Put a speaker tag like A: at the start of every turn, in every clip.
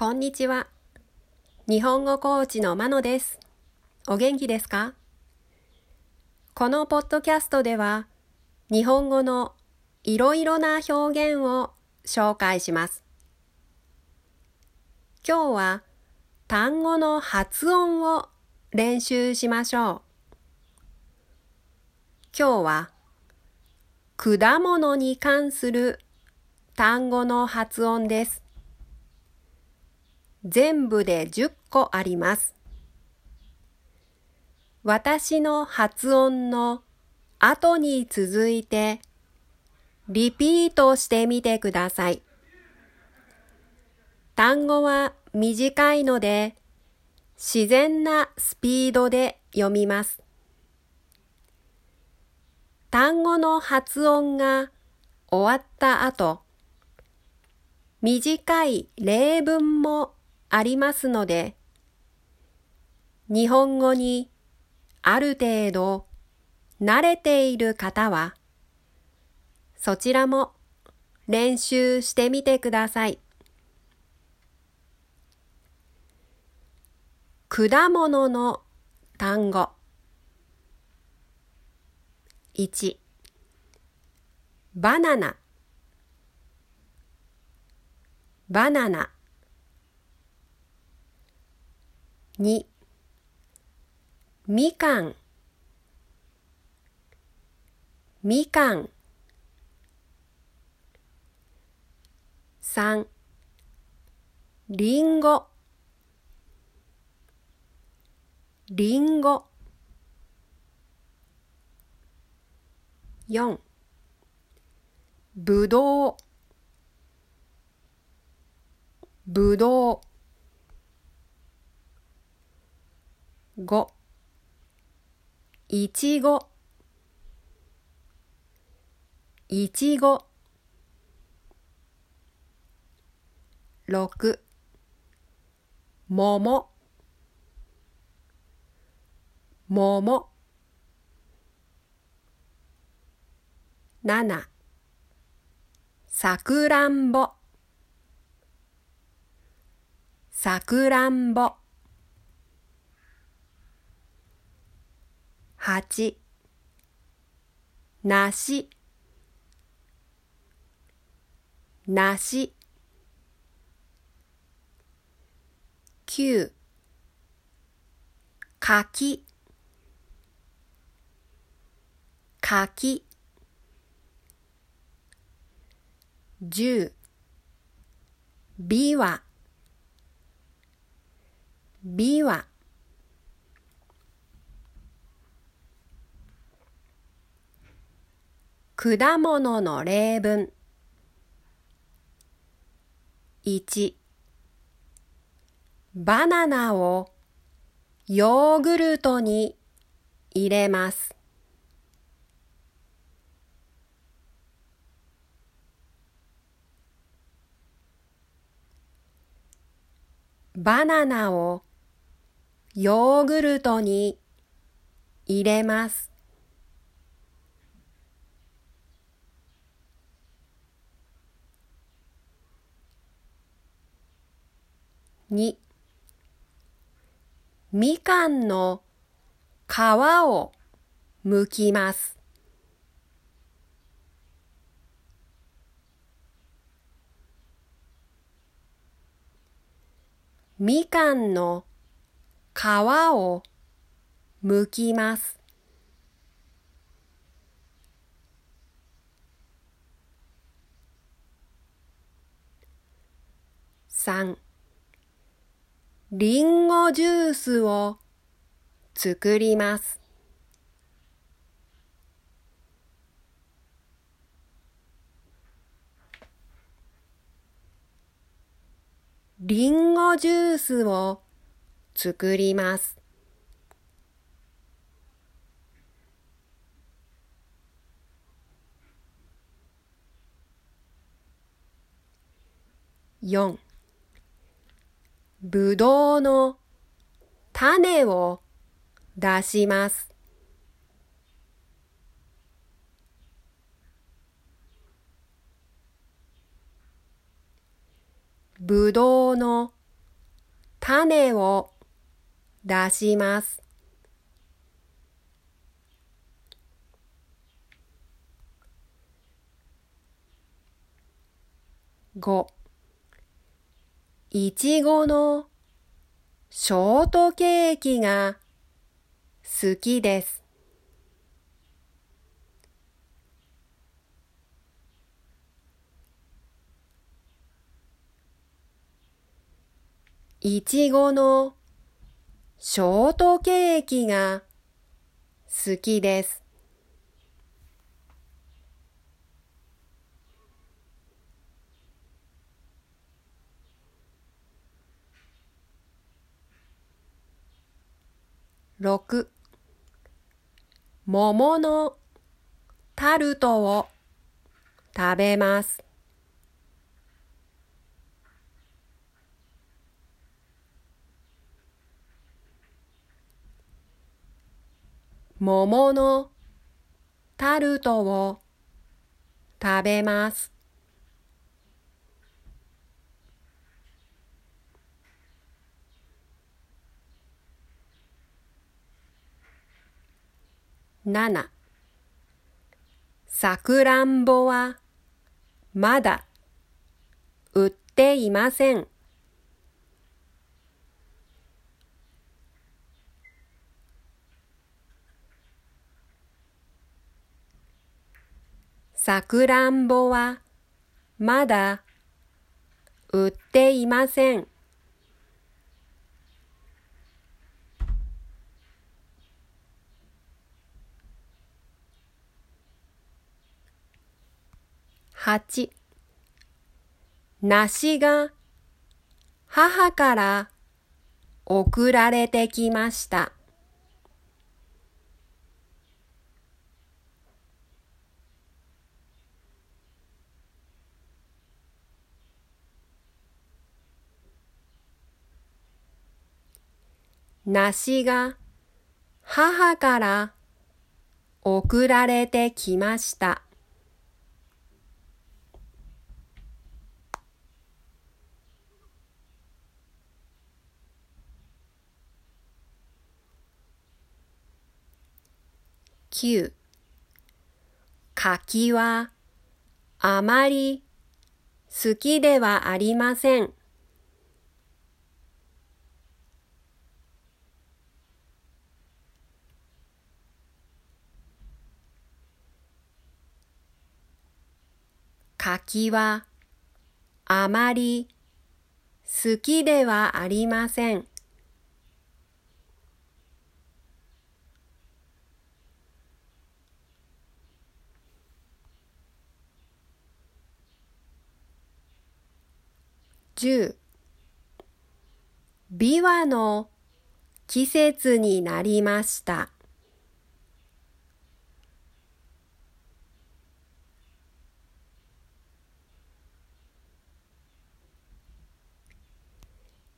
A: こんにちは。日本語コーチのまのです。お元気ですか？このポッドキャストでは、日本語のいろいろな表現を紹介します。今日は単語の発音を練習しましょう。今日は果物に関する単語の発音です。全部で10個あります。私の発音の後に続いてリピートしてみてください。単語は短いので自然なスピードで読みます。単語の発音が終わった後、短い例文もありますので、日本語にある程度慣れている方は、そちらも練習してみてください。果物の単語。1バナナ。バナナ。2みかん。みかん。3りんご。りんご。4ぶどう。ぶどう。5いちご。いちご。6もも。もも。7さくらんぼ。さくらんぼ。八なし。なし。九かき。かき。十びわ。びわ。果物の例文。1バナナをヨーグルトに入れます。バナナをヨーグルトに入れます。2みかんの皮を剥きます。みかんの皮を剥きます。3りんごジュースを作ります。りんごジュースを作ります。4ぶどうの種を出します。ぶどうの種を出します。5いちごのショートケーキが好きです。いちごのショートケーキが好きです。6桃のタルトを食べます。桃のタルトを食べます。7さくらんぼはまだ売っていません。さくらんぼはまだ売っていません。8梨が母から送られてきました。梨が母から送られてきました。9柿はあまり好きではありません。柿はあまり好きではありません。10ビワの季節になりました。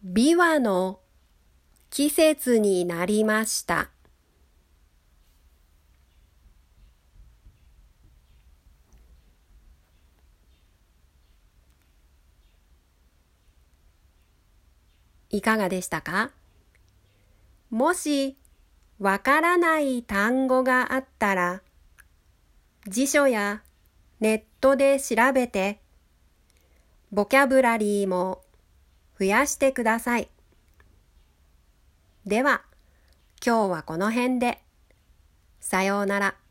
A: ビワの季節になりました。いかがでしたか？もしわからない単語があったら辞書やネットで調べてボキャブラリーも増やしてください。では今日はこの辺でさようなら。